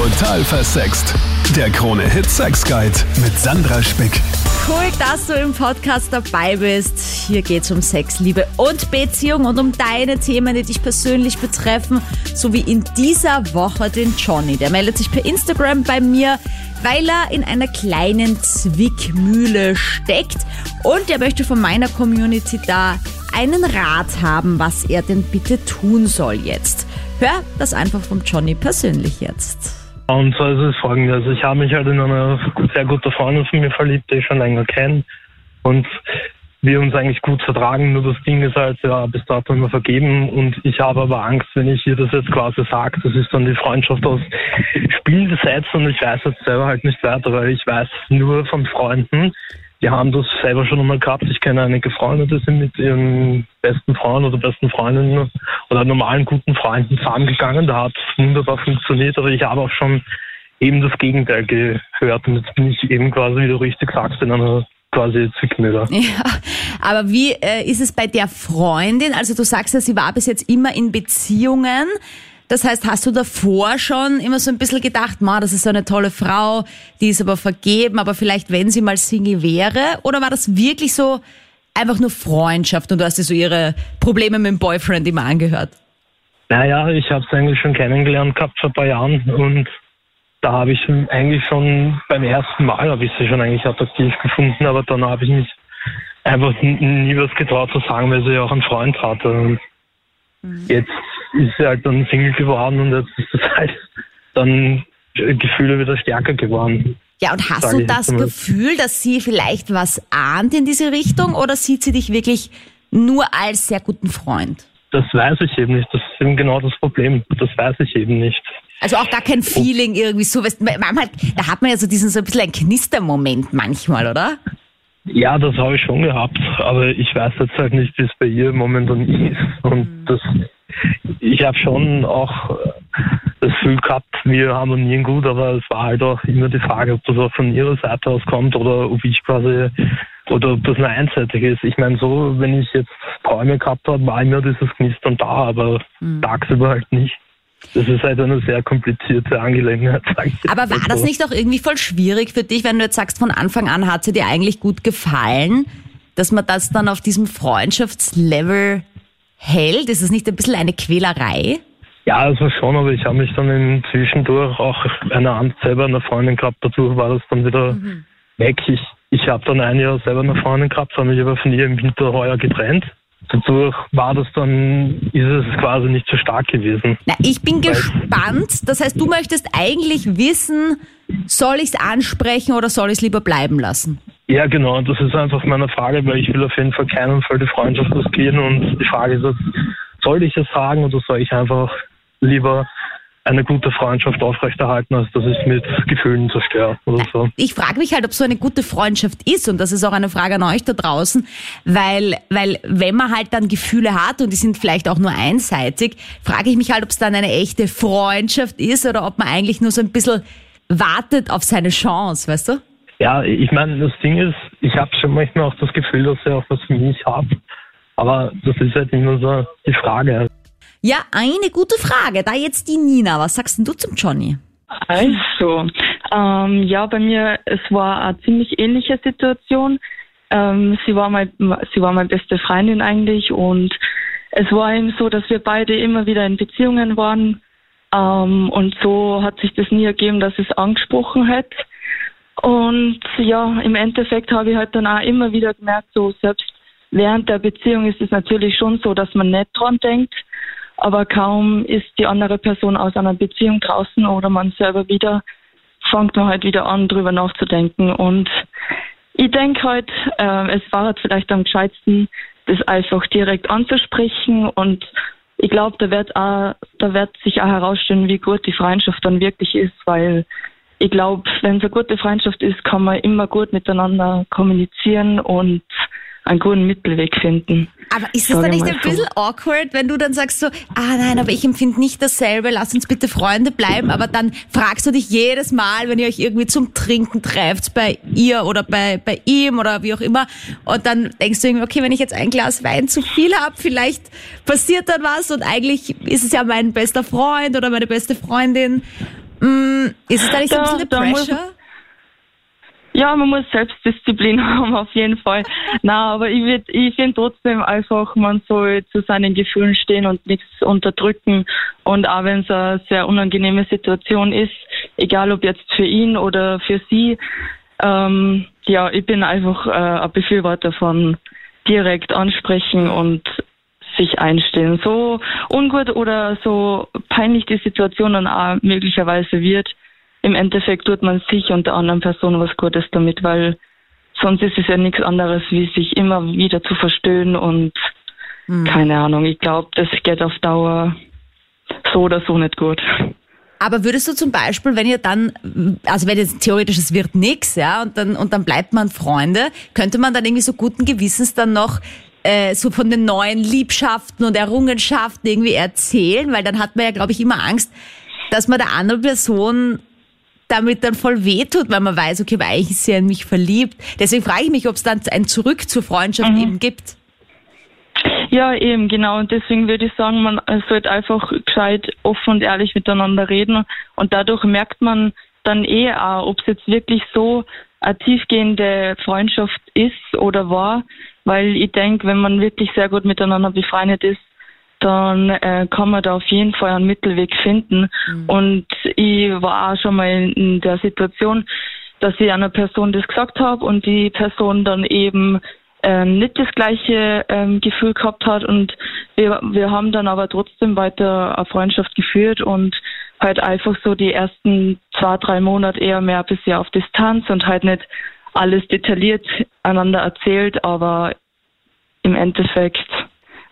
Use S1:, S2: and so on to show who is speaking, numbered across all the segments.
S1: Total versext. Der Krone Hit Sex Guide mit Sandra Spick.
S2: Cool, dass du im Podcast dabei bist. Hier geht's um Sex, Liebe und Beziehung und um deine Themen, die dich persönlich betreffen, so wie in dieser Woche den Johnny. Der meldet sich per Instagram bei mir, weil er in einer kleinen Zwickmühle steckt und er möchte von meiner Community da einen Rat haben, was er denn bitte tun soll jetzt. Hör das einfach vom Johnny persönlich jetzt.
S3: Und zwar ist es folgendes. Also ich habe mich halt in eine sehr gute Freundin von mir verliebt, die ich schon länger kenne. Und wir uns eigentlich gut vertragen. Nur das Ding ist halt, ja, bis dato immer vergeben. Und ich habe aber Angst, wenn ich ihr das jetzt quasi sage, das ist dann die Freundschaft aus Spiel gesetzt und ich weiß jetzt selber halt nicht weiter, weil ich weiß nur von Freunden, die haben das selber schon einmal gehabt. Ich kenne einige Freunde, die sind mit ihren besten Freunden oder besten Freundinnen oder normalen guten Freunden zusammengegangen. Da hat wunderbar funktioniert, aber ich habe auch schon eben das Gegenteil gehört und jetzt bin ich eben quasi, wie du richtig sagst, in einer quasi Zwickmühle.
S2: Ja, aber wie äh, ist es bei der Freundin? Also du sagst ja, sie war bis jetzt immer in Beziehungen. Das heißt, hast du davor schon immer so ein bisschen gedacht, ma, das ist so eine tolle Frau, die ist aber vergeben, aber vielleicht wenn sie mal Single wäre? Oder war das wirklich so einfach nur Freundschaft und du hast dir so ihre Probleme mit dem Boyfriend immer angehört?
S3: Naja, ich habe es eigentlich schon kennengelernt gehabt vor ein paar Jahren und da habe ich eigentlich schon beim ersten Mal habe ich sie schon eigentlich attraktiv gefunden, aber dann habe ich mich einfach nie was getraut zu sagen, weil sie ja auch einen Freund hatte. Und mhm. Jetzt ist sie halt dann Single geworden und jetzt ist das halt dann Gefühle wieder stärker geworden.
S2: Ja, und hast du das Gefühl, dass sie vielleicht was ahnt in diese Richtung oder sieht sie dich wirklich nur als sehr guten Freund?
S3: Das weiß ich eben nicht. Das ist eben genau das Problem. Das weiß ich eben nicht.
S2: Also auch gar kein Feeling irgendwie so. Manchmal, da hat man ja so diesen so ein bisschen ein Knistermoment manchmal, oder?
S3: Ja, das habe ich schon gehabt, aber ich weiß jetzt halt nicht, wie es bei ihr momentan ist. Und mhm. das ich habe schon auch das Gefühl gehabt, wir harmonieren gut, aber es war halt auch immer die Frage, ob das auch von ihrer Seite aus kommt oder ob ich quasi oder ob das nur einseitig ist. Ich meine, so, wenn ich jetzt Träume gehabt habe, war immer dieses Knistern da, aber mhm. tagsüber halt nicht. Das ist halt eine sehr komplizierte Angelegenheit,
S2: sag ich Aber war so. das nicht auch irgendwie voll schwierig für dich, wenn du jetzt sagst, von Anfang an hat sie dir eigentlich gut gefallen, dass man das dann auf diesem Freundschaftslevel hält? Ist es nicht ein bisschen eine Quälerei?
S3: Ja, also schon, aber ich habe mich dann in zwischendurch auch eine Hand selber eine Freundin gehabt. Dazu war das dann wieder mhm. weg. Ich, ich habe dann ein Jahr selber eine Freundin gehabt, habe mich aber von ihr im Winter heuer getrennt. Dadurch war das dann, ist es quasi nicht so stark gewesen.
S2: Na, ich bin gespannt. Das heißt, du möchtest eigentlich wissen, soll ich es ansprechen oder soll ich es lieber bleiben lassen?
S3: Ja, genau. Das ist einfach meine Frage, weil ich will auf jeden Fall keinen Fall die Freundschaft riskieren. Und die Frage ist, soll ich es sagen oder soll ich einfach lieber eine gute Freundschaft aufrechterhalten, als dass ich mit Gefühlen zerstöre oder so.
S2: Ich frage mich halt, ob so eine gute Freundschaft ist und das ist auch eine Frage an euch da draußen, weil, weil wenn man halt dann Gefühle hat und die sind vielleicht auch nur einseitig, frage ich mich halt, ob es dann eine echte Freundschaft ist oder ob man eigentlich nur so ein bisschen wartet auf seine Chance, weißt du?
S3: Ja, ich meine, das Ding ist, ich habe schon manchmal auch das Gefühl, dass er auch was für mich hat. Aber das ist halt immer so die Frage.
S2: Ja, eine gute Frage. Da jetzt die Nina. Was sagst denn du zum Johnny?
S4: Also, ähm, ja, bei mir, es war eine ziemlich ähnliche Situation. Ähm, sie war mein, sie war meine beste Freundin eigentlich und es war eben so, dass wir beide immer wieder in Beziehungen waren. Ähm, und so hat sich das nie ergeben, dass es angesprochen hat. Und ja, im Endeffekt habe ich halt dann auch immer wieder gemerkt, so selbst während der Beziehung ist es natürlich schon so, dass man nicht dran denkt, aber kaum ist die andere Person aus einer Beziehung draußen oder man selber wieder, fängt man halt wieder an, drüber nachzudenken. Und ich denke halt, äh, es war halt vielleicht am gescheitsten, das einfach direkt anzusprechen und ich glaube, da wird auch, da wird sich auch herausstellen, wie gut die Freundschaft dann wirklich ist, weil ich glaube, wenn es eine gute Freundschaft ist, kann man immer gut miteinander kommunizieren und einen guten Mittelweg finden.
S2: Aber ist es dann nicht ein so. bisschen awkward, wenn du dann sagst so, ah nein, aber ich empfinde nicht dasselbe, lass uns bitte Freunde bleiben, aber dann fragst du dich jedes Mal, wenn ihr euch irgendwie zum Trinken trefft, bei ihr oder bei, bei ihm oder wie auch immer, und dann denkst du irgendwie, okay, wenn ich jetzt ein Glas Wein zu viel habe, vielleicht passiert dann was und eigentlich ist es ja mein bester Freund oder meine beste Freundin Mm, ist es da nicht so ein bisschen Pressure?
S4: Ja, man muss Selbstdisziplin haben, auf jeden Fall. Na, aber ich, würd, ich finde trotzdem einfach, man soll zu seinen Gefühlen stehen und nichts unterdrücken. Und auch wenn es eine sehr unangenehme Situation ist, egal ob jetzt für ihn oder für sie, ähm, ja, ich bin einfach äh, ein Befürworter von direkt ansprechen und sich einstellen. So ungut oder so peinlich die Situation dann auch möglicherweise wird, im Endeffekt tut man sich und der anderen Person was Gutes damit, weil sonst ist es ja nichts anderes, wie sich immer wieder zu verstöhnen und hm. keine Ahnung. Ich glaube, das geht auf Dauer so oder so nicht gut.
S2: Aber würdest du zum Beispiel, wenn ihr dann, also wenn jetzt theoretisch es wird nix, ja, und dann, und dann bleibt man Freunde, könnte man dann irgendwie so guten Gewissens dann noch äh, so von den neuen Liebschaften und Errungenschaften irgendwie erzählen? Weil dann hat man ja, glaube ich, immer Angst, dass man der anderen Person damit dann voll wehtut, weil man weiß, okay, weil eigentlich ist sie in mich verliebt. Deswegen frage ich mich, ob es dann ein Zurück zur Freundschaft mhm. eben gibt.
S4: Ja, eben, genau. Und deswegen würde ich sagen, man sollte einfach gescheit offen und ehrlich miteinander reden. Und dadurch merkt man dann eh auch, ob es jetzt wirklich so eine tiefgehende Freundschaft ist oder war. Weil ich denke, wenn man wirklich sehr gut miteinander befreundet ist, dann äh, kann man da auf jeden Fall einen Mittelweg finden. Mhm. Und ich war auch schon mal in der Situation, dass ich einer Person das gesagt habe und die Person dann eben äh, nicht das gleiche ähm, Gefühl gehabt hat und wir, wir haben dann aber trotzdem weiter eine Freundschaft geführt und halt einfach so die ersten zwei, drei Monate eher mehr ein bisschen auf Distanz und halt nicht alles detailliert einander erzählt, aber im Endeffekt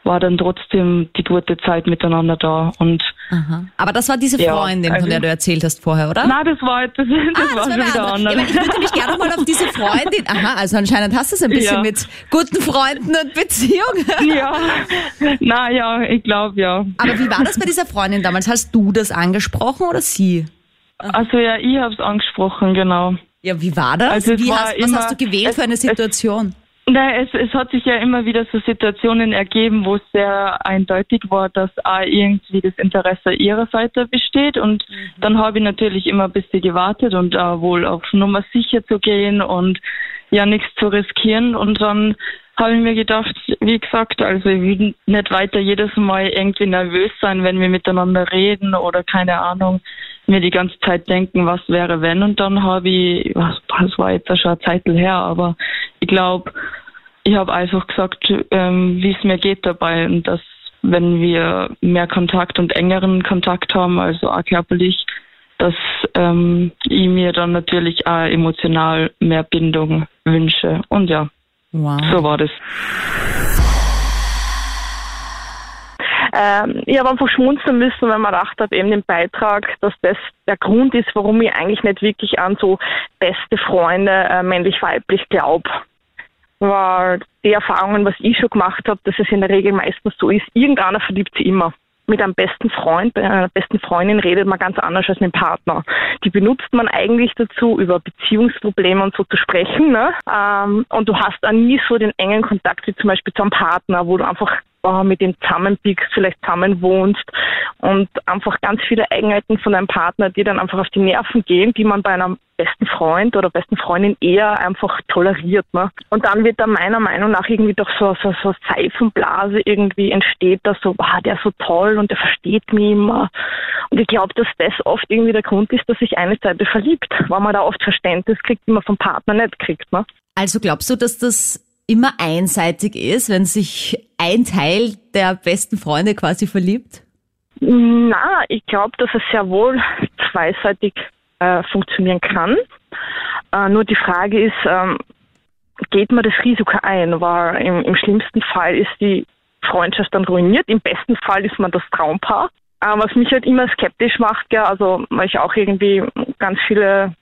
S4: war dann trotzdem die gute Zeit miteinander da. Und
S2: Aha. Aber das war diese Freundin, ja, also, von der du erzählt hast vorher, oder?
S4: Nein, das war, das, das ah, war, das war wieder andere.
S2: Ja, ich würde mich gerne mal auf diese Freundin. Aha, also anscheinend hast du es ein bisschen ja. mit guten Freunden und Beziehungen.
S4: Ja, naja, ich glaube ja.
S2: Aber wie war das bei dieser Freundin damals? Hast du das angesprochen oder sie?
S4: Also ja, ich habe es angesprochen, genau.
S2: Ja, wie war das? Also wie hast, was hast du gewählt es, für eine Situation?
S4: Es, na, es, es hat sich ja immer wieder so Situationen ergeben, wo es sehr eindeutig war, dass auch irgendwie das Interesse ihrer Seite besteht. Und mhm. dann habe ich natürlich immer ein bisschen gewartet und äh, wohl auf Nummer sicher zu gehen und ja nichts zu riskieren. Und dann habe ich mir gedacht, wie gesagt, also ich will nicht weiter jedes Mal irgendwie nervös sein, wenn wir miteinander reden oder keine Ahnung, mir die ganze Zeit denken, was wäre wenn. Und dann habe ich, was, das war jetzt schon eine Zeit her, aber ich glaube, ich habe einfach gesagt, ähm, wie es mir geht dabei und dass wenn wir mehr Kontakt und engeren Kontakt haben, also auch körperlich, dass ähm, ich mir dann natürlich auch emotional mehr Bindung wünsche. Und ja, wow. so war das.
S5: Ähm, ich habe einfach schmunzeln müssen, weil man gedacht habe, eben den Beitrag, dass das der Grund ist, warum ich eigentlich nicht wirklich an so beste Freunde äh, männlich-weiblich glaube. Weil die Erfahrungen, was ich schon gemacht habe, dass es in der Regel meistens so ist, irgendeiner verliebt sich immer mit einem besten Freund, bei einer besten Freundin redet man ganz anders als mit dem Partner. Die benutzt man eigentlich dazu, über Beziehungsprobleme und so zu sprechen. Ne? Ähm, und du hast dann nie so den engen Kontakt wie zum Beispiel zu einem Partner, wo du einfach äh, mit dem zusammenpickst, vielleicht zusammen wohnst und einfach ganz viele Eigenheiten von deinem Partner, die dann einfach auf die Nerven gehen, die man bei einem besten Freund oder besten Freundin eher einfach toleriert. Ne? Und dann wird da meiner Meinung nach irgendwie doch so, so, so Seifenblase irgendwie entsteht, dass so, wow, der ist so toll und der versteht mich immer. Und ich glaube, dass das oft irgendwie der Grund ist, dass sich eine Seite verliebt, weil man da oft Verständnis kriegt, die man vom Partner nicht kriegt. Ne?
S2: Also glaubst du, dass das immer einseitig ist, wenn sich ein Teil der besten Freunde quasi verliebt?
S5: Na, ich glaube, dass es sehr wohl zweiseitig äh, funktionieren kann. Äh, nur die Frage ist, ähm, geht man das Risiko ein? Weil im, im, schlimmsten Fall ist die Freundschaft dann ruiniert, im besten Fall ist man das Traumpaar. Äh, was mich halt immer skeptisch macht, ja, also weil ich auch irgendwie ganz viele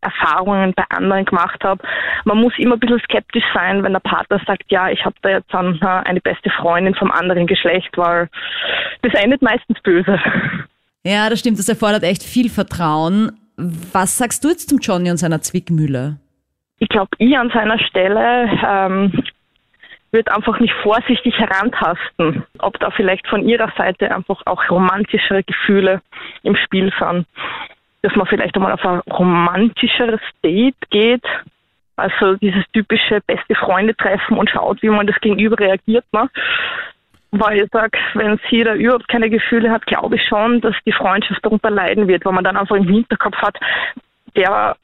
S5: Erfahrungen bei anderen gemacht habe. Man muss immer ein bisschen skeptisch sein, wenn der Partner sagt, ja, ich habe da jetzt eine beste Freundin vom anderen Geschlecht, weil das endet meistens böse.
S2: Ja, das stimmt, das erfordert echt viel Vertrauen. Was sagst du jetzt zum Johnny und seiner Zwickmühle?
S5: Ich glaube, ich an seiner Stelle ähm, würde einfach nicht vorsichtig herantasten, ob da vielleicht von ihrer Seite einfach auch romantischere Gefühle im Spiel sind. Dass man vielleicht einmal auf ein romantischeres Date geht. Also dieses typische beste Freunde treffen und schaut, wie man das Gegenüber reagiert. Ne? Weil ich sage, wenn sie da überhaupt keine Gefühle hat, glaube ich schon, dass die Freundschaft darunter leiden wird, weil man dann einfach im Hinterkopf hat, der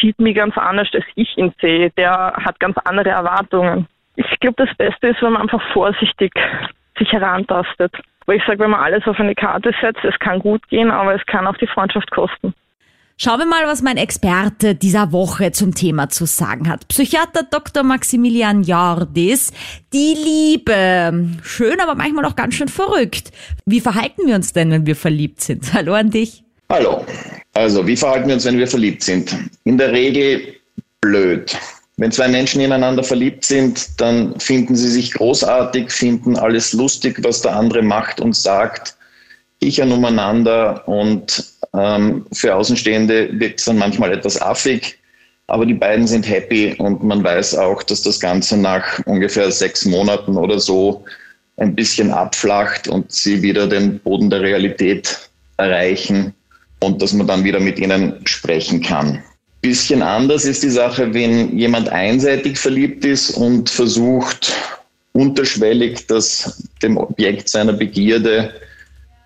S5: sieht mich ganz anders, als ich ihn sehe. Der hat ganz andere Erwartungen. Ich glaube, das Beste ist, wenn man einfach vorsichtig sich herantastet. Weil ich sage, wenn man alles auf eine Karte setzt, es kann gut gehen, aber es kann auch die Freundschaft kosten.
S2: Schauen wir mal, was mein Experte dieser Woche zum Thema zu sagen hat. Psychiater Dr. Maximilian Jordis. Die Liebe. Schön, aber manchmal auch ganz schön verrückt. Wie verhalten wir uns denn, wenn wir verliebt sind? Hallo an dich.
S6: Hallo. Also, wie verhalten wir uns, wenn wir verliebt sind? In der Regel blöd. Wenn zwei Menschen ineinander verliebt sind, dann finden sie sich großartig, finden alles lustig, was der andere macht und sagt, kichern umeinander und ähm, für Außenstehende wird es dann manchmal etwas affig, aber die beiden sind happy und man weiß auch, dass das Ganze nach ungefähr sechs Monaten oder so ein bisschen abflacht und sie wieder den Boden der Realität erreichen und dass man dann wieder mit ihnen sprechen kann. Bisschen anders ist die Sache, wenn jemand einseitig verliebt ist und versucht, unterschwellig das dem Objekt seiner Begierde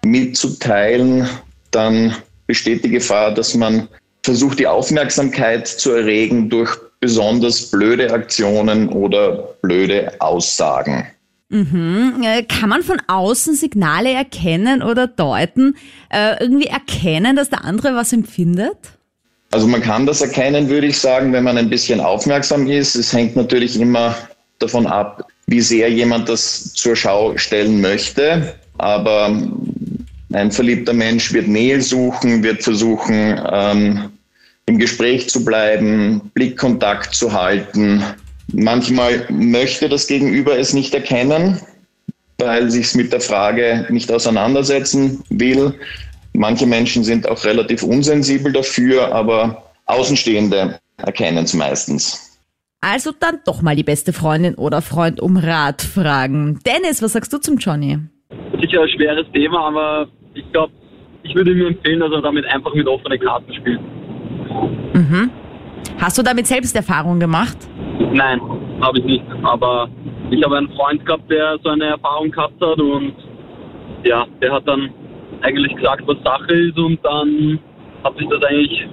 S6: mitzuteilen, dann besteht die Gefahr, dass man versucht, die Aufmerksamkeit zu erregen durch besonders blöde Aktionen oder blöde Aussagen.
S2: Mhm. Äh, kann man von außen Signale erkennen oder deuten, äh, irgendwie erkennen, dass der andere was empfindet?
S6: Also man kann das erkennen, würde ich sagen, wenn man ein bisschen aufmerksam ist. Es hängt natürlich immer davon ab, wie sehr jemand das zur Schau stellen möchte. Aber ein verliebter Mensch wird Nähe suchen, wird versuchen, ähm, im Gespräch zu bleiben, Blickkontakt zu halten, Manchmal möchte das Gegenüber es nicht erkennen, weil sich es mit der Frage nicht auseinandersetzen will. Manche Menschen sind auch relativ unsensibel dafür, aber Außenstehende erkennen es meistens.
S2: Also dann doch mal die beste Freundin oder Freund um Rat fragen. Dennis, was sagst du zum Johnny?
S7: Sicher ein schweres Thema, aber ich glaube, ich würde ihm empfehlen, dass er damit einfach mit offenen Karten spielt.
S2: Mhm. Hast du damit selbst Erfahrung gemacht?
S7: Nein, habe ich nicht. Aber ich habe einen Freund gehabt, der so eine Erfahrung gehabt hat und ja, der hat dann eigentlich gesagt, was Sache ist und dann hat sich das eigentlich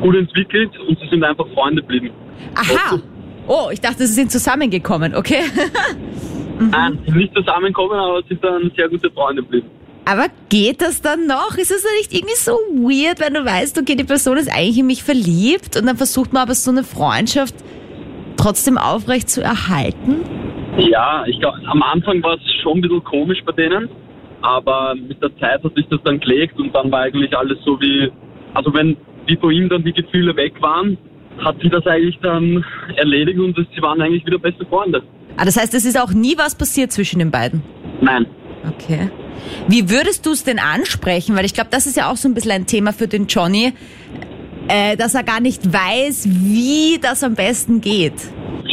S7: gut entwickelt und sie sind einfach Freunde geblieben.
S2: Aha. Oh, ich dachte, sie sind zusammengekommen, okay?
S7: mhm. Nein, nicht zusammengekommen, aber sind dann sehr gute Freunde geblieben.
S2: Aber geht das dann noch? Ist es nicht irgendwie so weird, wenn du weißt, okay, die Person ist eigentlich in mich verliebt und dann versucht man aber so eine Freundschaft trotzdem aufrecht zu erhalten?
S7: Ja, ich glaube, am Anfang war es schon ein bisschen komisch bei denen, aber mit der Zeit hat sich das dann gelegt und dann war eigentlich alles so wie, also wenn wie vor ihm dann die Gefühle weg waren, hat sie das eigentlich dann erledigt und sie waren eigentlich wieder beste Freunde.
S2: Ah, das heißt, es ist auch nie was passiert zwischen den beiden?
S7: Nein.
S2: Okay. Wie würdest du es denn ansprechen? Weil ich glaube, das ist ja auch so ein bisschen ein Thema für den Johnny, äh, dass er gar nicht weiß, wie das am besten geht.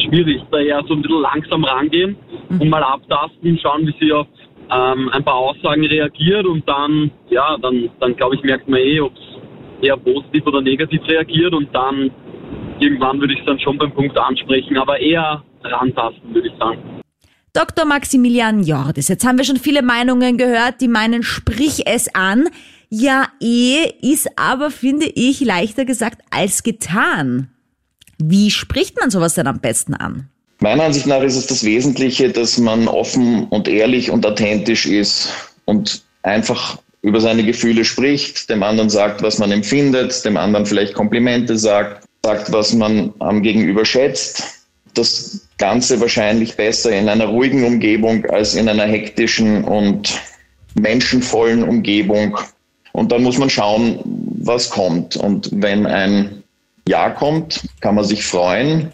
S7: Schwierig, da eher so ein bisschen langsam rangehen mhm. und mal abtasten, schauen, wie sie auf ähm, ein paar Aussagen reagiert und dann, ja, dann, dann glaube ich, merkt man eh, ob es eher positiv oder negativ reagiert und dann irgendwann würde ich es dann schon beim Punkt ansprechen, aber eher rantasten, würde ich sagen.
S2: Dr. Maximilian Jordis. Jetzt haben wir schon viele Meinungen gehört, die meinen, sprich es an. Ja, eh, ist aber, finde ich, leichter gesagt als getan. Wie spricht man sowas denn am besten an?
S6: Meiner Ansicht nach ist es das Wesentliche, dass man offen und ehrlich und authentisch ist und einfach über seine Gefühle spricht, dem anderen sagt, was man empfindet, dem anderen vielleicht Komplimente sagt, sagt, was man am Gegenüber schätzt das Ganze wahrscheinlich besser in einer ruhigen Umgebung als in einer hektischen und menschenvollen Umgebung. Und dann muss man schauen, was kommt. Und wenn ein Ja kommt, kann man sich freuen.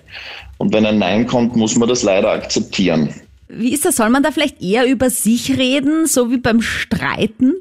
S6: Und wenn ein Nein kommt, muss man das leider akzeptieren.
S2: Wie ist das? Soll man da vielleicht eher über sich reden, so wie beim Streiten?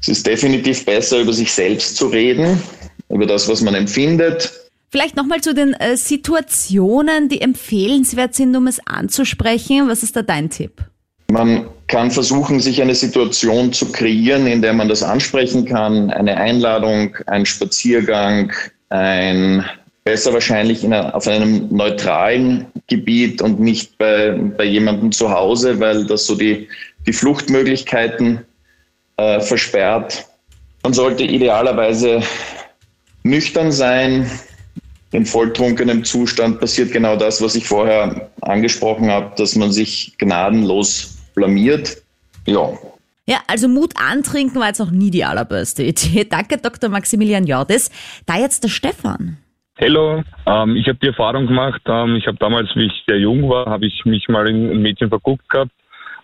S6: Es ist definitiv besser, über sich selbst zu reden, über das, was man empfindet,
S2: Vielleicht nochmal zu den äh, Situationen, die empfehlenswert sind, um es anzusprechen. Was ist da dein Tipp?
S6: Man kann versuchen, sich eine Situation zu kreieren, in der man das ansprechen kann. Eine Einladung, ein Spaziergang, ein besser wahrscheinlich in einer, auf einem neutralen Gebiet und nicht bei, bei jemandem zu Hause, weil das so die, die Fluchtmöglichkeiten äh, versperrt. Man sollte idealerweise nüchtern sein. In volltrunkenem Zustand passiert genau das, was ich vorher angesprochen habe, dass man sich gnadenlos blamiert. Ja,
S2: ja, also Mut antrinken war jetzt noch nie die allerbeste Idee. Danke, Dr. Maximilian Jordes. Da jetzt der Stefan.
S8: Hallo, ähm, ich habe die Erfahrung gemacht, ähm, ich habe damals, wie ich sehr jung war, habe ich mich mal in ein Mädchen verguckt gehabt,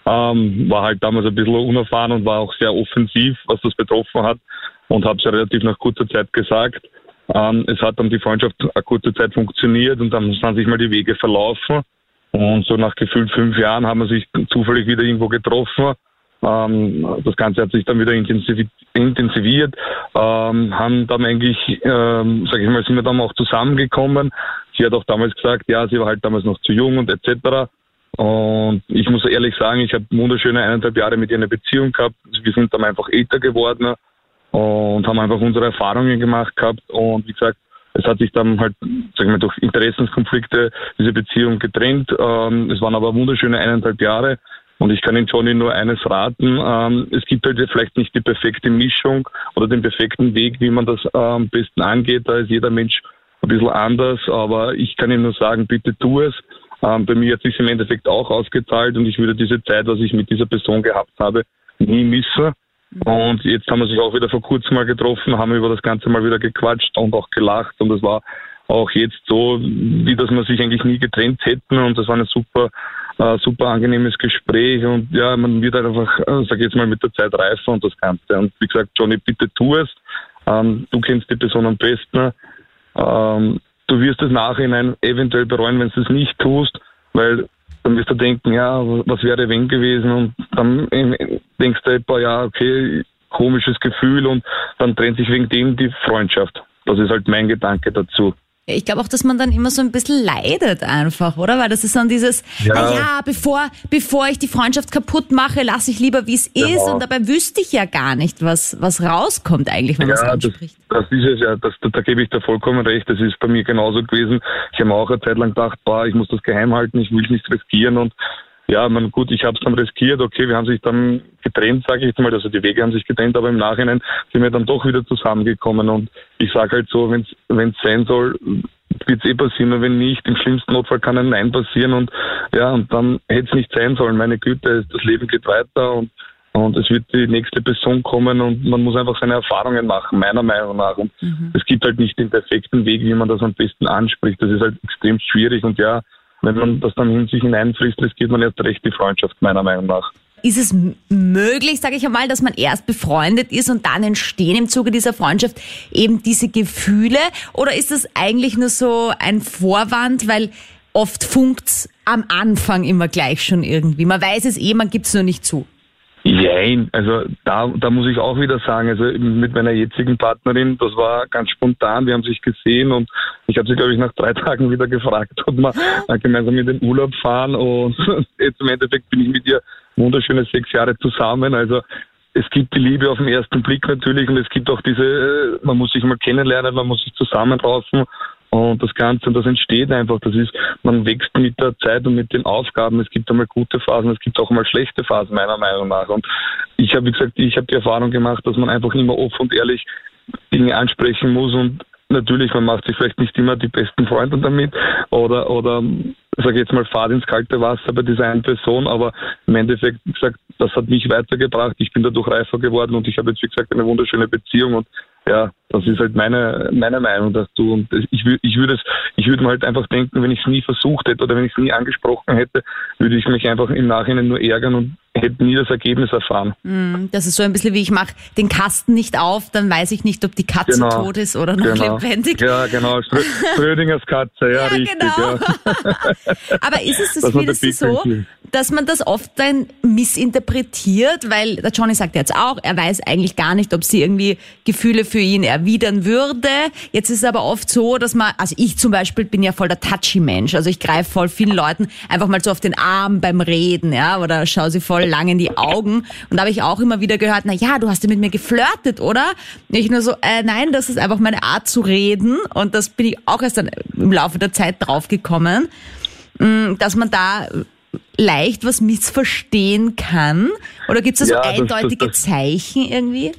S8: ähm, war halt damals ein bisschen unerfahren und war auch sehr offensiv, was das betroffen hat und habe es relativ nach kurzer Zeit gesagt. Ähm, es hat dann die Freundschaft eine kurze Zeit funktioniert und dann sind sich mal die Wege verlaufen. Und so nach gefühlt fünf Jahren haben wir sich zufällig wieder irgendwo getroffen das Ganze hat sich dann wieder intensiviert, ähm, haben dann eigentlich, ähm, sage ich mal, sind wir dann auch zusammengekommen. Sie hat auch damals gesagt, ja, sie war halt damals noch zu jung und etc. Und ich muss ehrlich sagen, ich habe wunderschöne eineinhalb Jahre mit ihr eine Beziehung gehabt. Wir sind dann einfach älter geworden und haben einfach unsere Erfahrungen gemacht gehabt. Und wie gesagt, es hat sich dann halt, sag ich mal, durch Interessenskonflikte diese Beziehung getrennt. Ähm, es waren aber wunderschöne eineinhalb Jahre. Und ich kann Ihnen Johnny nur eines raten. Ähm, es gibt halt vielleicht nicht die perfekte Mischung oder den perfekten Weg, wie man das äh, am besten angeht. Da ist jeder Mensch ein bisschen anders. Aber ich kann Ihnen nur sagen, bitte tu es. Ähm, bei mir hat sich im Endeffekt auch ausgezahlt und ich würde diese Zeit, was ich mit dieser Person gehabt habe, nie missen. Und jetzt haben wir sich auch wieder vor kurzem mal getroffen, haben über das Ganze mal wieder gequatscht und auch gelacht. Und es war auch jetzt so, wie dass wir sich eigentlich nie getrennt hätten. Und das war eine super äh, super angenehmes Gespräch und ja, man wird halt einfach, äh, sag ich jetzt mal, mit der Zeit reifer und das Ganze. Und wie gesagt, Johnny, bitte tu es. Ähm, du kennst die Person am besten. Ähm, du wirst es nachhinein eventuell bereuen, wenn du es nicht tust, weil dann wirst du denken, ja, was wäre wenn gewesen und dann denkst du etwa, ja, okay, komisches Gefühl und dann trennt sich wegen dem die Freundschaft. Das ist halt mein Gedanke dazu.
S2: Ich glaube auch, dass man dann immer so ein bisschen leidet einfach, oder? Weil das ist dann dieses, ja. naja, bevor, bevor ich die Freundschaft kaputt mache, lasse ich lieber, wie es genau. ist. Und dabei wüsste ich ja gar nicht, was, was rauskommt eigentlich, wenn ja, man es anspricht.
S8: Das, das ist es ja, das, da, da gebe ich dir vollkommen recht. Das ist bei mir genauso gewesen. Ich habe auch eine Zeit lang gedacht, boah, ich muss das geheim halten, ich will es nicht riskieren und ja, man, gut, ich habe es dann riskiert, okay, wir haben sich dann getrennt, sage ich jetzt mal, also die Wege haben sich getrennt, aber im Nachhinein sind wir dann doch wieder zusammengekommen und ich sage halt so, wenn es sein soll, wird es eh passieren und wenn nicht, im schlimmsten Notfall kann ein Nein passieren und ja, und dann hätte es nicht sein sollen. Meine Güte, das Leben geht weiter und und es wird die nächste Person kommen und man muss einfach seine Erfahrungen machen, meiner Meinung nach. Und mhm. es gibt halt nicht den perfekten Weg, wie man das am besten anspricht. Das ist halt extrem schwierig und ja, wenn man das dann in sich hineinfrisst, riskiert man erst recht die Freundschaft, meiner Meinung nach.
S2: Ist es möglich, sage ich einmal, dass man erst befreundet ist und dann entstehen im Zuge dieser Freundschaft eben diese Gefühle? Oder ist das eigentlich nur so ein Vorwand, weil oft funkt's am Anfang immer gleich schon irgendwie? Man weiß es eh, man gibt's nur nicht zu.
S8: Nein, also da, da muss ich auch wieder sagen, also mit meiner jetzigen Partnerin, das war ganz spontan, wir haben sich gesehen und ich habe sie, glaube ich, nach drei Tagen wieder gefragt, ob wir gemeinsam in den Urlaub fahren. Und jetzt im Endeffekt bin ich mit ihr wunderschöne sechs Jahre zusammen, also es gibt die Liebe auf den ersten Blick natürlich und es gibt auch diese, äh, man muss sich mal kennenlernen, man muss sich zusammenraufen und das Ganze, das entsteht einfach, das ist, man wächst mit der Zeit und mit den Aufgaben. Es gibt einmal gute Phasen, es gibt auch mal schlechte Phasen, meiner Meinung nach. Und ich habe, wie gesagt, ich habe die Erfahrung gemacht, dass man einfach immer offen und ehrlich Dinge ansprechen muss und natürlich, man macht sich vielleicht nicht immer die besten Freunde damit oder, oder sage jetzt mal, Fahrt ins kalte Wasser bei dieser einen Person, aber im Endeffekt, wie gesagt, das hat mich weitergebracht. Ich bin dadurch reifer geworden und ich habe jetzt, wie gesagt, eine wunderschöne Beziehung und ja, das ist halt meine, meine Meinung dazu. Und ich, ich würde es, ich würde mir halt einfach denken, wenn ich es nie versucht hätte oder wenn ich es nie angesprochen hätte, würde ich mich einfach im Nachhinein nur ärgern und hätte nie das Ergebnis erfahren.
S2: Mm, das ist so ein bisschen wie ich mache den Kasten nicht auf, dann weiß ich nicht, ob die Katze genau, tot ist oder noch genau. lebendig.
S8: Ja, genau. Schrödingers Katze, ja, ja richtig. Genau.
S2: Ja. Aber ist es das, findest so, dass man das oft dann missinterpretiert, weil der Johnny sagt jetzt auch, er weiß eigentlich gar nicht, ob sie irgendwie Gefühle für ihn erwidern würde. Jetzt ist es aber oft so, dass man, also ich zum Beispiel bin ja voll der touchy Mensch, also ich greife voll vielen Leuten einfach mal so auf den Arm beim Reden, ja, oder schaue sie voll lang in die Augen. Und da habe ich auch immer wieder gehört, na ja, du hast ja mit mir geflirtet, oder? Ich nur so, äh, nein, das ist einfach meine Art zu reden. Und das bin ich auch erst dann im Laufe der Zeit draufgekommen, mm, dass man da leicht was missverstehen kann. Oder gibt es da so
S8: Ja, das- das-
S2: eindeutige
S8: das-
S2: Zeichen irgendwie?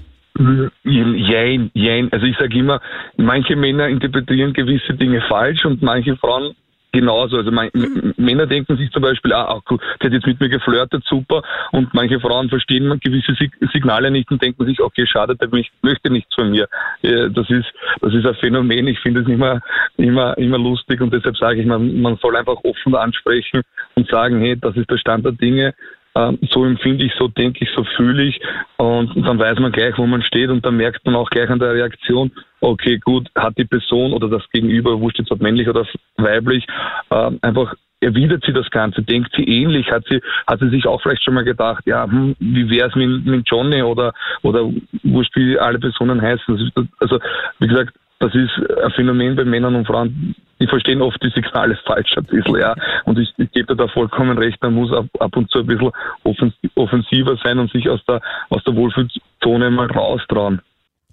S8: Jein, jein. Also ich sage immer, manche Männer interpretieren gewisse Dinge falsch und manche Frauen genauso. Also mein, M- Männer denken sich zum Beispiel, ah, ah, gut, sie hat jetzt mit mir geflirtet, super. Und manche Frauen verstehen gewisse Sig Signale nicht und denken sich, okay, schade, der möcht- möchte nichts von mir. Das ist, das ist ein Phänomen. Ich finde es immer, immer, immer lustig und deshalb sage ich, man, man soll einfach offen ansprechen und sagen, hey, das ist der Stand der Dinge. Ähm, so empfinde ich, so denke ich, so fühle ich und dann weiß man gleich, wo man steht und dann merkt man auch gleich an der Reaktion, okay, gut, hat die Person oder das Gegenüber, wurscht jetzt ob männlich oder weiblich, ähm, einfach erwidert sie das Ganze, denkt sie ähnlich, hat sie, hat sie sich auch vielleicht schon mal gedacht, ja, hm, wie wäre es mit, mit Johnny oder, oder wurscht, wie alle Personen heißen. Also, wie gesagt, das ist ein Phänomen bei Männern und Frauen, die verstehen oft die Signale falsch ein bisschen, ja. Und ich, ich gebe dir da vollkommen recht, man muss ab, ab und zu ein bisschen offens offensiver sein und sich aus der, aus der Wohlfühlzone mal raustrauen.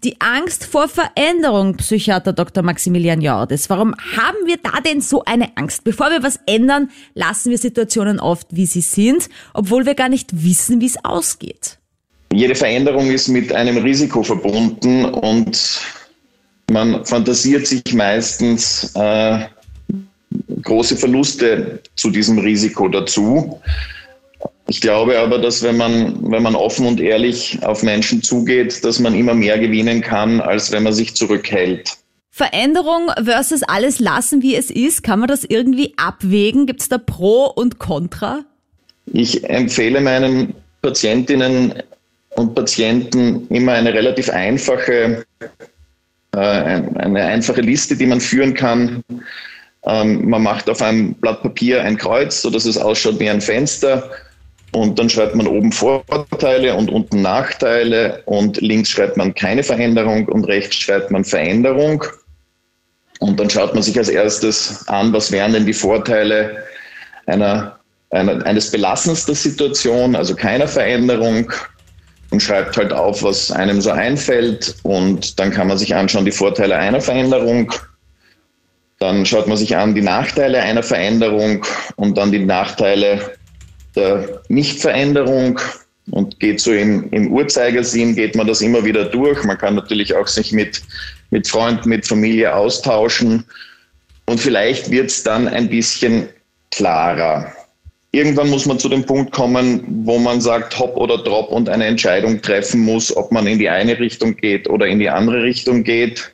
S2: Die Angst vor Veränderung, Psychiater Dr. Maximilian Jordes. Warum haben wir da denn so eine Angst? Bevor wir was ändern, lassen wir Situationen oft, wie sie sind, obwohl wir gar nicht wissen, wie es ausgeht.
S6: Jede Veränderung ist mit einem Risiko verbunden und man fantasiert sich meistens äh, große Verluste zu diesem Risiko dazu. Ich glaube aber, dass wenn man, wenn man offen und ehrlich auf Menschen zugeht, dass man immer mehr gewinnen kann, als wenn man sich zurückhält.
S2: Veränderung versus alles lassen, wie es ist, kann man das irgendwie abwägen? Gibt es da Pro und Contra?
S6: Ich empfehle meinen Patientinnen und Patienten immer eine relativ einfache, eine einfache Liste, die man führen kann. Ähm, man macht auf einem Blatt Papier ein Kreuz, sodass es ausschaut wie ein Fenster. Und dann schreibt man oben Vorteile und unten Nachteile und links schreibt man keine Veränderung und rechts schreibt man Veränderung. Und dann schaut man sich als erstes an, was wären denn die Vorteile einer, einer, eines Belassens der Situation, also keiner Veränderung und schreibt halt auf, was einem so einfällt. Und dann kann man sich anschauen, die Vorteile einer Veränderung. Dann schaut man sich an die Nachteile einer Veränderung und dann die Nachteile der Nichtveränderung und geht so im, im Uhrzeigersinn, geht man das immer wieder durch. Man kann natürlich auch sich mit, mit Freunden, mit Familie austauschen und vielleicht wird es dann ein bisschen klarer. Irgendwann muss man zu dem Punkt kommen, wo man sagt, hopp oder drop und eine Entscheidung treffen muss, ob man in die eine Richtung geht oder in die andere Richtung geht.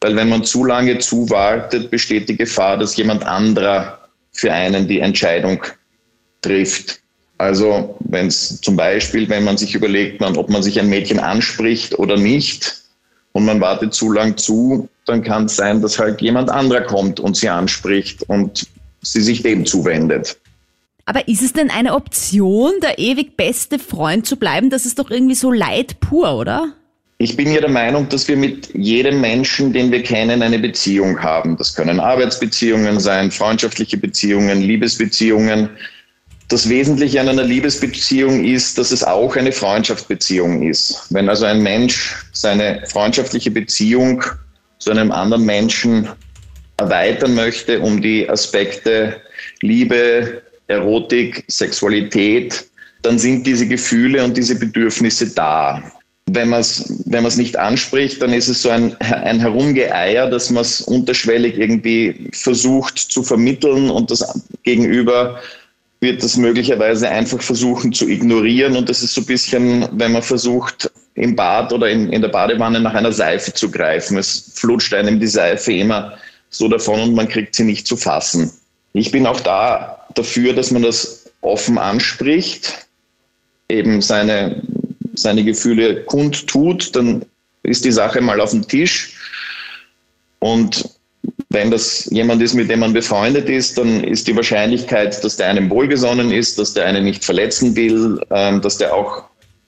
S6: Weil wenn man zu lange zuwartet, besteht die Gefahr, dass jemand anderer für einen die Entscheidung trifft. Also wenn es zum Beispiel, wenn man sich überlegt, man, ob man sich ein Mädchen anspricht oder nicht und man wartet zu lang zu, dann kann es sein, dass halt jemand anderer kommt und sie anspricht und sie sich dem zuwendet.
S2: Aber ist es denn eine Option, der ewig beste Freund zu bleiben? Das ist doch irgendwie so Leid pur, oder?
S6: Ich bin ja der Meinung, dass wir mit jedem Menschen, den wir kennen, eine Beziehung haben. Das können Arbeitsbeziehungen sein, freundschaftliche Beziehungen, Liebesbeziehungen. Das Wesentliche an einer Liebesbeziehung ist, dass es auch eine Freundschaftsbeziehung ist. Wenn also ein Mensch seine freundschaftliche Beziehung zu einem anderen Menschen erweitern möchte, um die Aspekte Liebe, Erotik, Sexualität, dann sind diese Gefühle und diese Bedürfnisse da. Wenn man es wenn nicht anspricht, dann ist es so ein, ein Herumgeeier, dass man es unterschwellig irgendwie versucht zu vermitteln und das Gegenüber wird das möglicherweise einfach versuchen zu ignorieren. Und das ist so ein bisschen, wenn man versucht, im Bad oder in, in der Badewanne nach einer Seife zu greifen. Es flutscht einem die Seife immer so davon und man kriegt sie nicht zu fassen. Ich bin auch da dafür, dass man das offen anspricht, eben seine, seine Gefühle kundtut, dann ist die Sache mal auf dem Tisch. Und wenn das jemand ist, mit dem man befreundet ist, dann ist die Wahrscheinlichkeit, dass der einem wohlgesonnen ist, dass der einen nicht verletzen will, ähm, dass der auch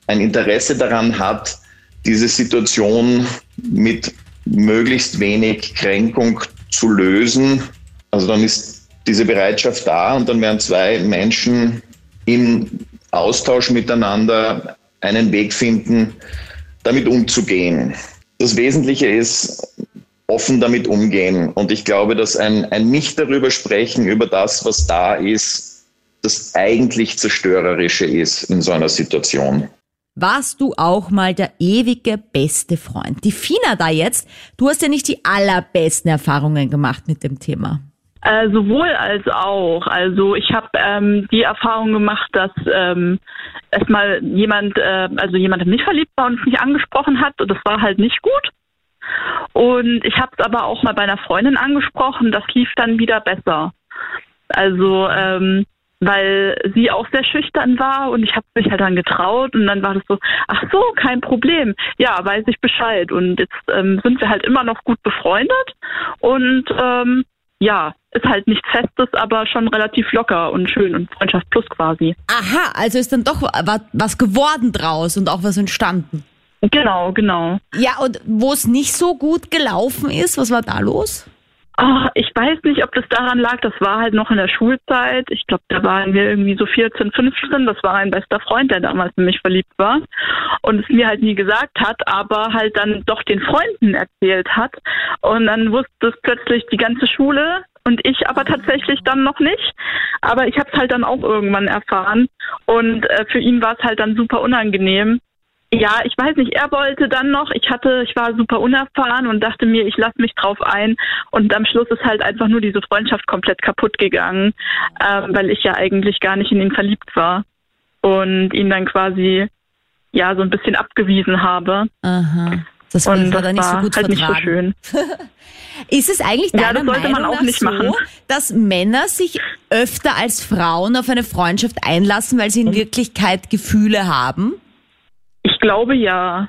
S6: ein Interesse daran hat, diese Situation mit möglichst wenig Kränkung zu lösen. Also dann ist diese Bereitschaft da und dann werden zwei Menschen in Austausch miteinander einen Weg finden, damit umzugehen. Das Wesentliche ist, offen damit umgehen. Und ich glaube, dass ein, ein Nicht darüber sprechen, über das, was da ist, das eigentlich Zerstörerische ist in so einer Situation.
S2: Warst du auch mal der ewige beste Freund? Die Fina da jetzt, du hast ja nicht die allerbesten Erfahrungen gemacht mit dem Thema.
S9: Äh, sowohl als auch. Also ich habe ähm, die Erfahrung gemacht, dass ähm, erstmal jemand, äh, also jemand in mich verliebt war und mich angesprochen hat und das war halt nicht gut. Und ich habe es aber auch mal bei einer Freundin angesprochen, das lief dann wieder besser. Also ähm, weil sie auch sehr schüchtern war und ich habe mich halt dann getraut und dann war das so, ach so, kein Problem, ja, weiß ich Bescheid und jetzt ähm, sind wir halt immer noch gut befreundet und ähm, ja, ist halt nichts Festes, aber schon relativ locker und schön und Freundschaft plus quasi.
S2: Aha, also ist dann doch was geworden draus und auch was entstanden.
S9: Genau, genau.
S2: Ja, und wo es nicht so gut gelaufen ist, was war da los?
S9: Oh, ich weiß nicht, ob das daran lag. Das war halt noch in der Schulzeit. Ich glaube, da waren wir irgendwie so 14, 15. Das war ein bester Freund, der damals in mich verliebt war und es mir halt nie gesagt hat, aber halt dann doch den Freunden erzählt hat. Und dann wusste es plötzlich die ganze Schule und ich aber tatsächlich dann noch nicht. Aber ich habe es halt dann auch irgendwann erfahren und äh, für ihn war es halt dann super unangenehm ja, ich weiß nicht, er wollte dann noch, ich hatte, ich war super unerfahren und dachte mir, ich lasse mich drauf ein und am Schluss ist halt einfach nur diese Freundschaft komplett kaputt gegangen, ähm, weil ich ja eigentlich gar nicht in ihn verliebt war und ihn dann quasi ja so ein bisschen abgewiesen habe.
S2: Aha. Das und das war nicht so gut
S9: halt
S2: vertragen.
S9: nicht so schön.
S2: Ist es eigentlich deiner ja, das sollte Meinung man auch nicht so, machen. dass Männer sich öfter als Frauen auf eine Freundschaft einlassen, weil sie in Wirklichkeit Gefühle haben?
S9: Ich glaube ja.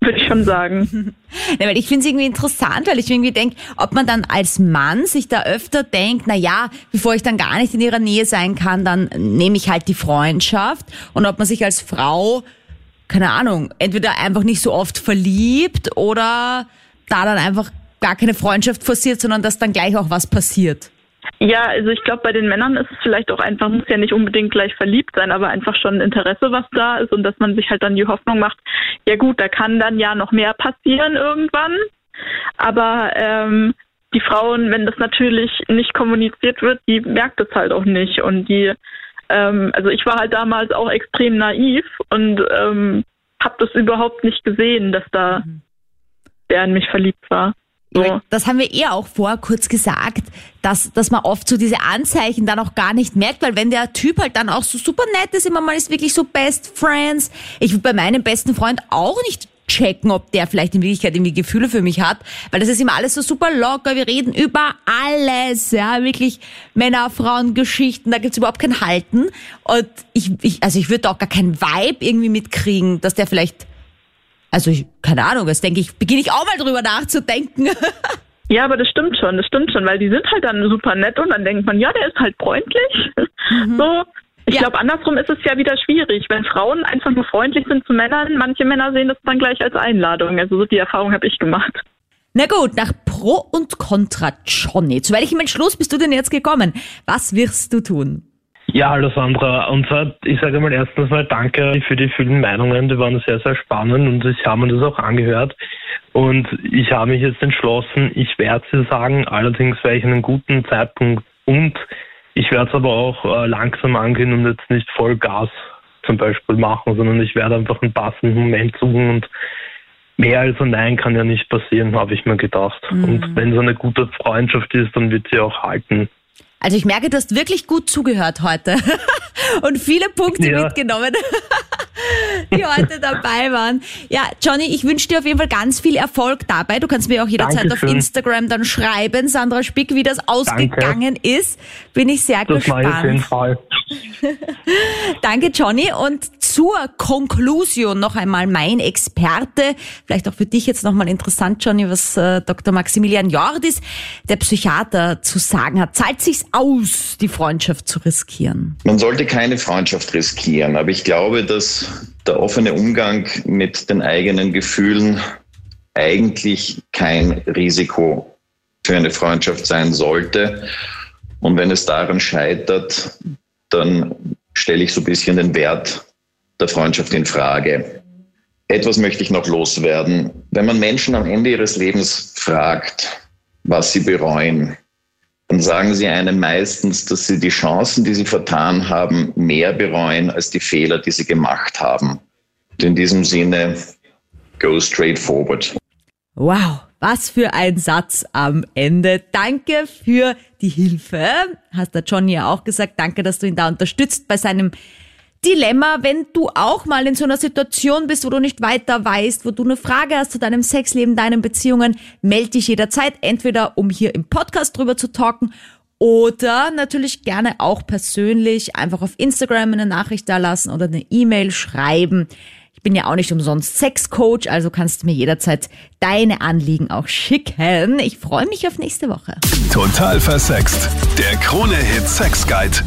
S9: Würde ich schon sagen.
S2: ja, weil ich finde es irgendwie interessant, weil ich irgendwie denke, ob man dann als Mann sich da öfter denkt, na ja, bevor ich dann gar nicht in ihrer Nähe sein kann, dann nehme ich halt die Freundschaft. Und ob man sich als Frau, keine Ahnung, entweder einfach nicht so oft verliebt oder da dann einfach gar keine Freundschaft forciert, sondern dass dann gleich auch was passiert.
S9: Ja, also ich glaube, bei den Männern ist es vielleicht auch einfach, muss ja nicht unbedingt gleich verliebt sein, aber einfach schon Interesse, was da ist und dass man sich halt dann die Hoffnung macht, ja gut, da kann dann ja noch mehr passieren irgendwann. Aber ähm, die Frauen, wenn das natürlich nicht kommuniziert wird, die merkt es halt auch nicht. Und die, ähm, also ich war halt damals auch extrem naiv und ähm, habe das überhaupt nicht gesehen, dass da mhm. der in mich verliebt war.
S2: So. Das haben wir eher auch vor kurz gesagt, dass, dass man oft so diese Anzeichen dann auch gar nicht merkt, weil wenn der Typ halt dann auch so super nett ist, immer mal ist wirklich so Best Friends. Ich würde bei meinem besten Freund auch nicht checken, ob der vielleicht in Wirklichkeit irgendwie Gefühle für mich hat, weil das ist immer alles so super locker, wir reden über alles, ja, wirklich Männer, Frauen, Geschichten, da gibt's überhaupt kein Halten und ich, ich also ich würde auch gar keinen Vibe irgendwie mitkriegen, dass der vielleicht also ich, keine Ahnung, das denke ich, beginne ich auch mal drüber nachzudenken.
S9: Ja, aber das stimmt schon, das stimmt schon, weil die sind halt dann super nett und dann denkt man, ja, der ist halt freundlich. Mhm. So. Ich ja. glaube, andersrum ist es ja wieder schwierig, wenn Frauen einfach nur freundlich sind zu Männern. Manche Männer sehen das dann gleich als Einladung. Also so die Erfahrung habe ich gemacht.
S2: Na gut, nach Pro und Contra Johnny. Zu welchem Entschluss bist du denn jetzt gekommen? Was wirst du tun?
S3: Ja, hallo Sandra. Und zwar, ich sage mal erstens mal danke für die vielen Meinungen, die waren sehr, sehr spannend und ich habe mir das auch angehört. Und ich habe mich jetzt entschlossen, ich werde sie sagen, allerdings werde ich einen guten Zeitpunkt und ich werde es aber auch äh, langsam angehen und jetzt nicht voll Gas zum Beispiel machen, sondern ich werde einfach einen passenden Moment suchen und mehr als ein Nein kann ja nicht passieren, habe ich mir gedacht. Mhm. Und wenn es eine gute Freundschaft ist, dann wird sie auch halten.
S2: Also ich merke, du hast wirklich gut zugehört heute und viele Punkte ja. mitgenommen, die heute dabei waren. Ja, Johnny, ich wünsche dir auf jeden Fall ganz viel Erfolg dabei. Du kannst mir auch jederzeit Dankeschön. auf Instagram dann schreiben, Sandra Spick, wie das ausgegangen Danke. ist. Bin ich sehr das gespannt. Auf jeden Fall. Danke, Johnny. Und zur Konklusion noch einmal mein Experte. Vielleicht auch für dich jetzt nochmal interessant, Johnny, was äh, Dr. Maximilian Jordis, der Psychiater, zu sagen hat. Zahlt sich's aus, die Freundschaft zu riskieren?
S6: Man sollte keine Freundschaft riskieren, aber ich glaube, dass der offene Umgang mit den eigenen Gefühlen eigentlich kein Risiko für eine Freundschaft sein sollte. Und wenn es daran scheitert, dann stelle ich so ein bisschen den Wert der Freundschaft in Frage. Etwas möchte ich noch loswerden. Wenn man Menschen am Ende ihres Lebens fragt, was sie bereuen, dann sagen sie einem meistens, dass sie die Chancen, die sie vertan haben, mehr bereuen als die Fehler, die sie gemacht haben. Und in diesem Sinne, go straight forward.
S2: Wow, was für ein Satz am Ende. Danke für die Hilfe, hast der Johnny ja auch gesagt. Danke, dass du ihn da unterstützt bei seinem Dilemma, wenn du auch mal in so einer Situation bist, wo du nicht weiter weißt, wo du eine Frage hast zu deinem Sexleben, deinen Beziehungen, melde dich jederzeit, entweder um hier im Podcast drüber zu talken oder natürlich gerne auch persönlich einfach auf Instagram eine Nachricht da lassen oder eine E-Mail schreiben. Ich bin ja auch nicht umsonst Sexcoach, also kannst du mir jederzeit deine Anliegen auch schicken. Ich freue mich auf nächste Woche.
S1: Total versext. Der Krone-Hit Sex Guide.